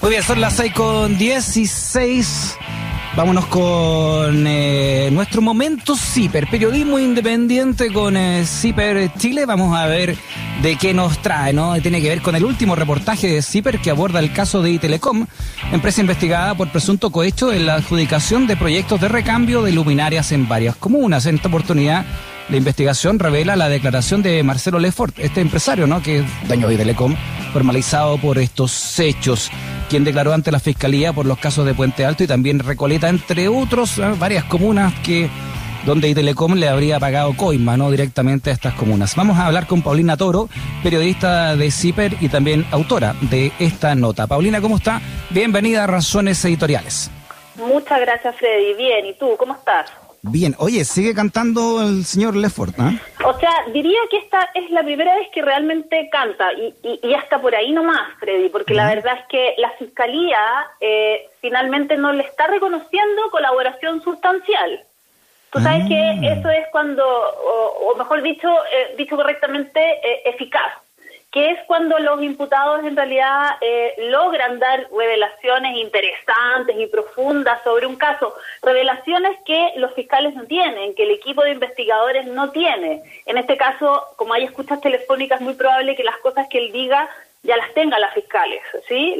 Muy bien, son las 6 con 16. Vámonos con eh, nuestro momento CIPER, periodismo independiente con eh, CIPER Chile. Vamos a ver de qué nos trae, ¿no? Tiene que ver con el último reportaje de CIPER que aborda el caso de Itelecom, empresa investigada por presunto cohecho en la adjudicación de proyectos de recambio de luminarias en varias comunas. En esta oportunidad, la investigación revela la declaración de Marcelo Lefort, este empresario, ¿no? Que es dueño de Itelecom, formalizado por estos hechos quien declaró ante la Fiscalía por los casos de Puente Alto y también Recoleta, entre otros, ¿eh? varias comunas que donde Itelecom le habría pagado coima, ¿no? Directamente a estas comunas. Vamos a hablar con Paulina Toro, periodista de CIPER y también autora de esta nota. Paulina, ¿cómo está? Bienvenida a Razones Editoriales. Muchas gracias, Freddy. Bien, ¿y tú? ¿Cómo estás? Bien, oye, sigue cantando el señor Lefort, ¿eh? O sea, diría que esta es la primera vez que realmente canta y, y, hasta por ahí nomás, Freddy, porque la verdad es que la fiscalía eh, finalmente no le está reconociendo colaboración sustancial. Tú sabes que ah. eso es cuando, o, mejor dicho, eh, dicho correctamente, eh, eficaz que es cuando los imputados en realidad eh, logran dar revelaciones interesantes y profundas sobre un caso, revelaciones que los fiscales no tienen, que el equipo de investigadores no tiene. En este caso, como hay escuchas telefónicas, es muy probable que las cosas que él diga ya las tenga las fiscales, ¿sí?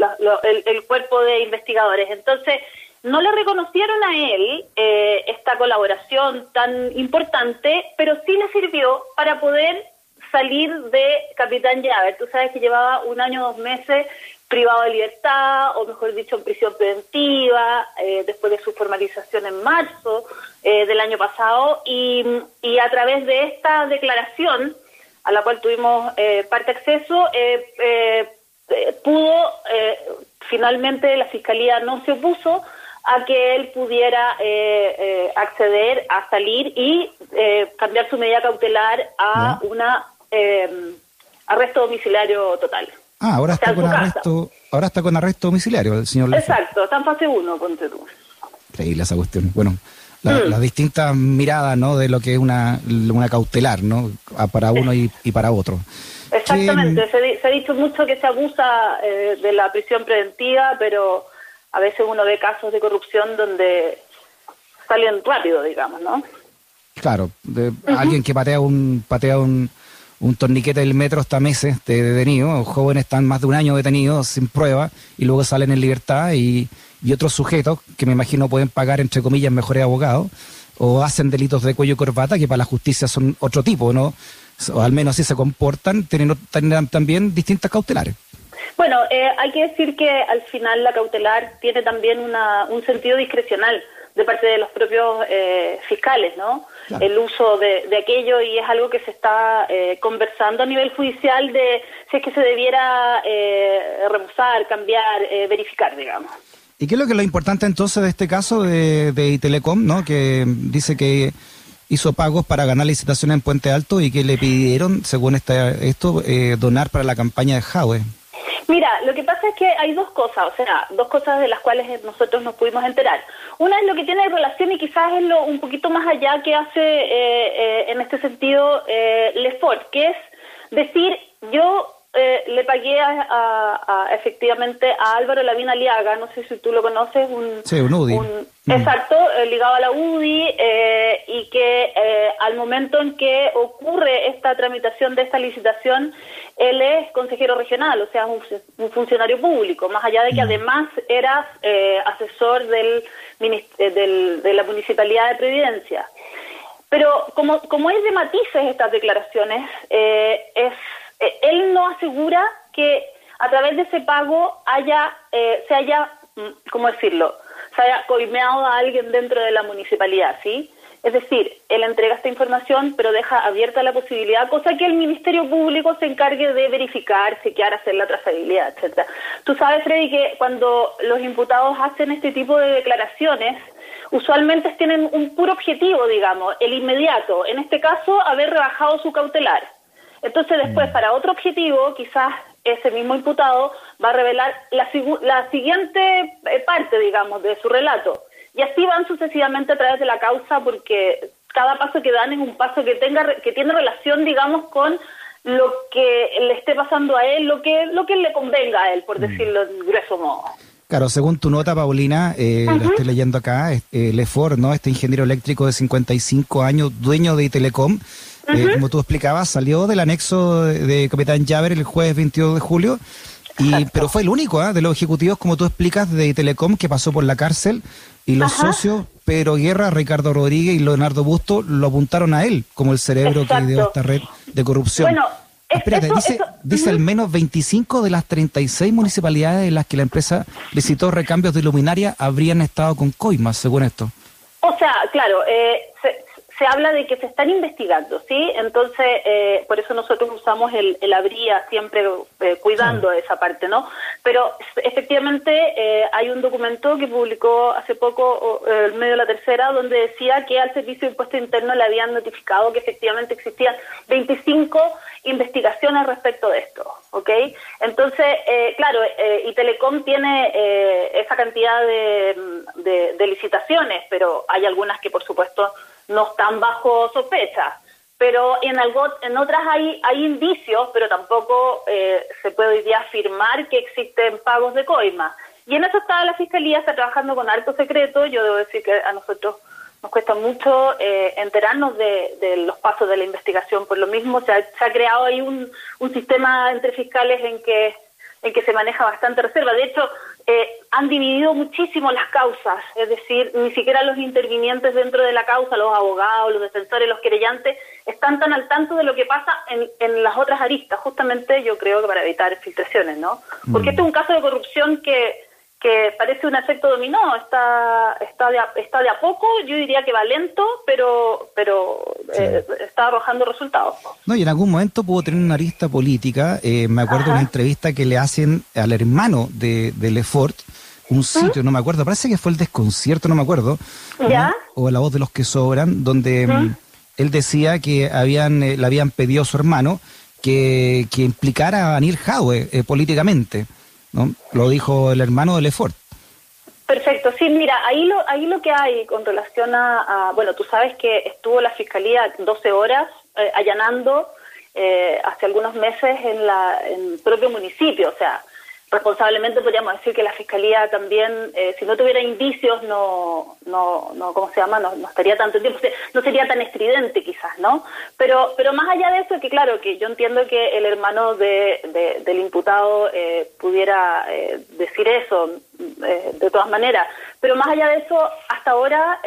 el, cuerpo de investigadores. Entonces, no le reconocieron a él eh, esta colaboración tan importante, pero sí le sirvió para poder salir de Capitán Llave. Tú sabes que llevaba un año, dos meses privado de libertad, o mejor dicho, en prisión preventiva, eh, después de su formalización en marzo eh, del año pasado, y, y, a través de esta declaración, a la cual tuvimos eh, parte acceso, pudo, finalmente la Fiscalía no se opuso a que él pudiera acceder a salir y cambiar su medida cautelar a una eh, arresto domiciliario total. Ah, ahora está, con arresto, ahora está con arresto domiciliario el señor Exacto, está en fase 1, ponte tú. Increíble esa cuestión. Bueno, mm. las distintas miradas, ¿no? De lo que es una, una cautelar, ¿no? Ah, para uno y, para otro. Exactamente, se, ha dicho mucho que se abusa eh, de la prisión preventiva, pero a veces uno ve casos de corrupción donde salen rápido, digamos, ¿no? Claro, de alguien que patea un patea un, un torniquete del metro hasta meses de detenido, jóvenes están más de un año detenidos sin prueba y luego salen en libertad y, y otros sujetos que me imagino pueden pagar entre comillas mejores abogados o hacen delitos de cuello y corbata que para la justicia son otro tipo, ¿no? O al menos así se comportan, tienen, también distintas cautelares. Bueno, eh, hay que decir que al final la cautelar tiene también una, un sentido discrecional de parte de los propios eh, fiscales, ¿no? El uso de, aquello y es algo que se está eh, conversando a nivel judicial de si es que se debiera eh, remusar, cambiar, eh, verificar, digamos. ¿Y qué es lo que es lo importante entonces de este caso de, de Itelecom, ¿no? Que dice que hizo pagos para ganar licitación en Puente Alto y que le pidieron, según esta, esto, donar para la campaña de Jaue. Mira, lo que pasa es que hay dos cosas, o sea, dos cosas de las cuales nosotros nos pudimos enterar. Una es lo que tiene relación y quizás es lo un poquito más allá que hace eh, eh, en este sentido eh, Lefort, que es decir, yo eh, le pagué a, efectivamente a Álvaro Lavín Aliaga, no sé si tú lo conoces, un, sí, un UDI. Mm. Exacto, eh, ligado a la UDI eh, y que al momento en que ocurre esta tramitación de esta licitación, él es consejero regional, o sea, un, un funcionario público, más allá de que mm. además era asesor del, del, de la Municipalidad de Previdencia. Pero como, como es de matices estas declaraciones, es eh, él no asegura que a través de ese pago haya, eh, se haya, mm, ¿cómo decirlo?, se haya coimeado a alguien dentro de la municipalidad, ¿sí? Es decir, él entrega esta información, pero deja abierta la posibilidad, cosa que el Ministerio Público se encargue de verificar, chequear, hacer la trazabilidad, etcétera. Tú sabes, Freddy, que cuando los imputados hacen este tipo de declaraciones, usualmente tienen un puro objetivo, digamos, el inmediato. En este caso, haber rebajado su cautelar. Entonces después, mm. para otro objetivo, quizás ese mismo imputado va a revelar la, la siguiente eh, parte, digamos, de su relato. Y así van sucesivamente a través de la causa porque cada paso que dan es un paso que tenga que tiene relación, digamos, con lo que le esté pasando a él, lo que lo que le convenga a él, por decirlo en grueso modo. Claro, según tu nota, Paulina, eh, la estoy leyendo acá, eh, Lefort, ¿no? Este ingeniero eléctrico de 55 años, dueño de Telecom, eh, como tú explicabas, salió del anexo de, Capitán Javer el jueves 22 de julio, y, pero fue el único ¿ah? de los ejecutivos, como tú explicas, de Telecom que pasó por la cárcel, y los socios, Pedro Guerra, Ricardo Rodríguez y Leonardo Busto, lo apuntaron a él como el cerebro que ideó esta red de corrupción. Espérate, dice, dice al menos 25 de las 36 municipalidades en las que la empresa licitó recambios de luminaria habrían estado con coimas, según esto. O sea, claro, eh, se habla de que se están investigando, ¿sí? Entonces, eh, por eso nosotros usamos el, el habría siempre eh, cuidando esa parte, ¿no? Pero efectivamente eh, hay un documento que publicó hace poco el medio de la tercera donde decía que al Servicio de Impuesto Interno le habían notificado que efectivamente existían 25 investigaciones respecto de esto, ¿ok? Entonces, claro, y Telecom tiene esa cantidad de, de licitaciones, pero hay algunas que por supuesto no están bajo sospecha. Pero en, algo, en otras hay, hay indicios, pero tampoco eh, se puede hoy día afirmar que existen pagos de coima. Y en eso está la Fiscalía, está trabajando con alto secreto. Yo debo decir que a nosotros nos cuesta mucho eh, enterarnos de, los pasos de la investigación. Por lo mismo, se ha, creado ahí un, un sistema entre fiscales en que, en que se maneja bastante reserva. De hecho, eh, han dividido muchísimo las causas, es decir, ni siquiera los intervinientes dentro de la causa, los abogados, los defensores, los querellantes, están tan al tanto de lo que pasa en, en las otras aristas, justamente yo creo que para evitar filtraciones, ¿no? Porque mm. este es un caso de corrupción que que parece un efecto dominó, está está de a, está de a poco, yo diría que va lento, pero pero eh, está arrojando resultados. No, y en algún momento pudo tener una arista política, eh, me acuerdo de una entrevista que le hacen al hermano de, de Lefort, un sitio, no me acuerdo, parece que fue el desconcierto, no me acuerdo, ¿Ya? o la voz de los que sobran, donde mm, él decía que habían eh, le habían pedido a su hermano que, que implicara a Daniel Jaue políticamente. ¿No? Lo dijo el hermano de Lefort. Perfecto, sí, mira, ahí lo, ahí lo que hay con relación a, bueno, tú sabes que estuvo la Fiscalía 12 horas eh, allanando eh, hace algunos meses en, la, en el propio municipio, o sea, responsablemente podríamos decir que la fiscalía también, eh, si no tuviera indicios, no, no, no, ¿cómo se llama? No, no estaría tanto tiempo, no sería tan estridente quizás, ¿no? Pero, pero más allá de eso, que claro, que yo entiendo que el hermano de, del imputado eh, pudiera eh, decir eso, de todas maneras, pero más allá de eso, hasta ahora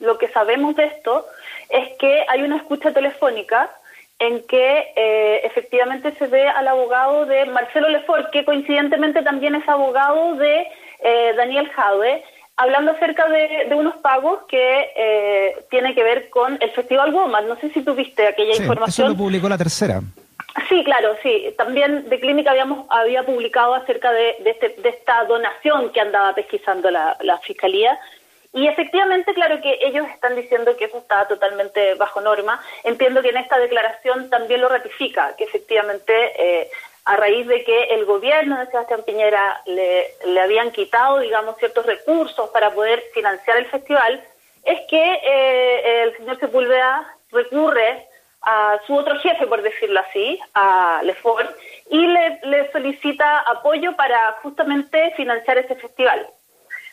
lo que sabemos de esto es que hay una escucha telefónica en que eh, efectivamente se ve al abogado de Marcelo Lefort, que coincidentemente también es abogado de eh, Daniel Jadwe, hablando acerca de, unos pagos que eh, tiene que ver con el Festival Woman. No sé si tuviste aquella sí, información. Eso lo publicó la tercera. Sí, claro, sí. También de Clínica habíamos había publicado acerca de, de, este, de esta donación que andaba pesquisando la, la Fiscalía y efectivamente, claro que ellos están diciendo que eso está totalmente bajo norma. Entiendo que en esta declaración también lo ratifica, que efectivamente eh, a raíz de que el gobierno de Sebastián Piñera le, le, habían quitado, digamos, ciertos recursos para poder financiar el festival, es que eh, el señor Sepúlveda recurre a su otro jefe, por decirlo así, a Lefort, y le, le solicita apoyo para justamente financiar ese festival.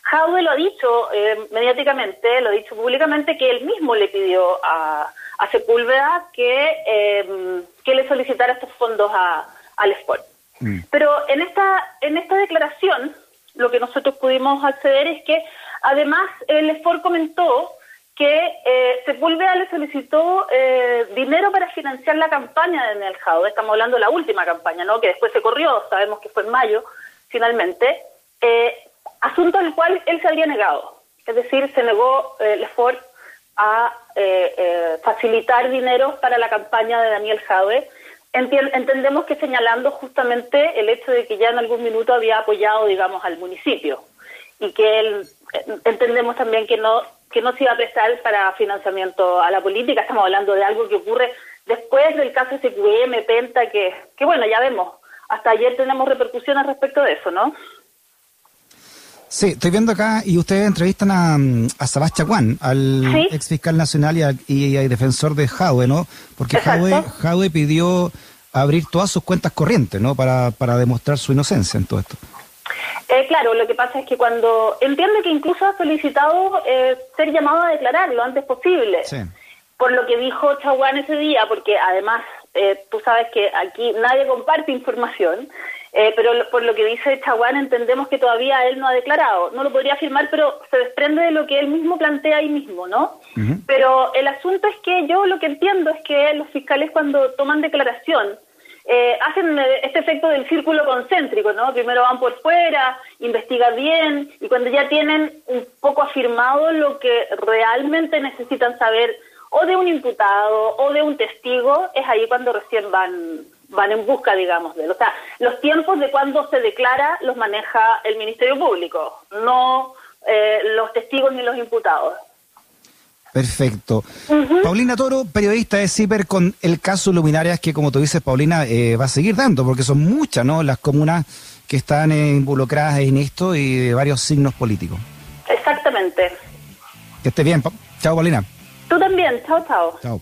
Jaude lo ha dicho eh, mediáticamente, lo ha dicho públicamente, que él mismo le pidió a, a Sepúlveda que, eh, que le solicitara estos fondos a, al Sport. Mm. Pero en esta, en esta declaración, lo que nosotros pudimos acceder es que además el Sport comentó que eh, Sepúlveda le solicitó eh, dinero para financiar la campaña de Nel Jaude, estamos hablando de la última campaña, ¿no? que después se corrió, sabemos que fue en mayo, finalmente, eh, asunto al cual él se había negado. Es decir, se negó eh, Lefort a eh, eh, facilitar dinero para la campaña de Daniel Jave. entendemos que señalando justamente el hecho de que ya en algún minuto había apoyado, digamos, al municipio y que él entendemos también que no que no se iba a prestar para financiamiento a la política. Estamos hablando de algo que ocurre después del caso SQM, Penta, que, que bueno, ya vemos. Hasta ayer tenemos repercusiones respecto de eso, ¿no? Sí, estoy viendo acá y ustedes entrevistan a, a Sebastián al ex fiscal nacional y, y, defensor de Jaue, ¿no? Porque Jaue, pidió abrir todas sus cuentas corrientes, ¿no? Para, para demostrar su inocencia en todo esto. Eh, claro, lo que pasa es que cuando entiende que incluso ha solicitado eh, ser llamado a declarar lo antes posible, por lo que dijo Chaguán ese día, porque además eh, tú sabes que aquí nadie comparte información, eh, pero por lo que dice Chaguán entendemos que todavía él no ha declarado. No lo podría afirmar, pero se desprende de lo que él mismo plantea ahí mismo, ¿no? Pero el asunto es que yo lo que entiendo es que los fiscales cuando toman declaración eh, hacen este efecto del círculo concéntrico, ¿no? Primero van por fuera, investigan bien y cuando ya tienen un poco afirmado lo que realmente necesitan saber o de un imputado o de un testigo, es ahí cuando recién van van en busca, digamos, de él. O sea, los tiempos de cuando se declara los maneja el Ministerio Público, no eh, los testigos ni los imputados. Perfecto. Paulina Toro, periodista de CIPER con el caso Luminarias, que como tú dices, Paulina, eh, va a seguir dando, porque son muchas, ¿no? Las comunas que están eh, involucradas en esto y de varios signos políticos. Exactamente. Que esté bien. Chao, Paulina. Tú también. Chao, chao. Chao.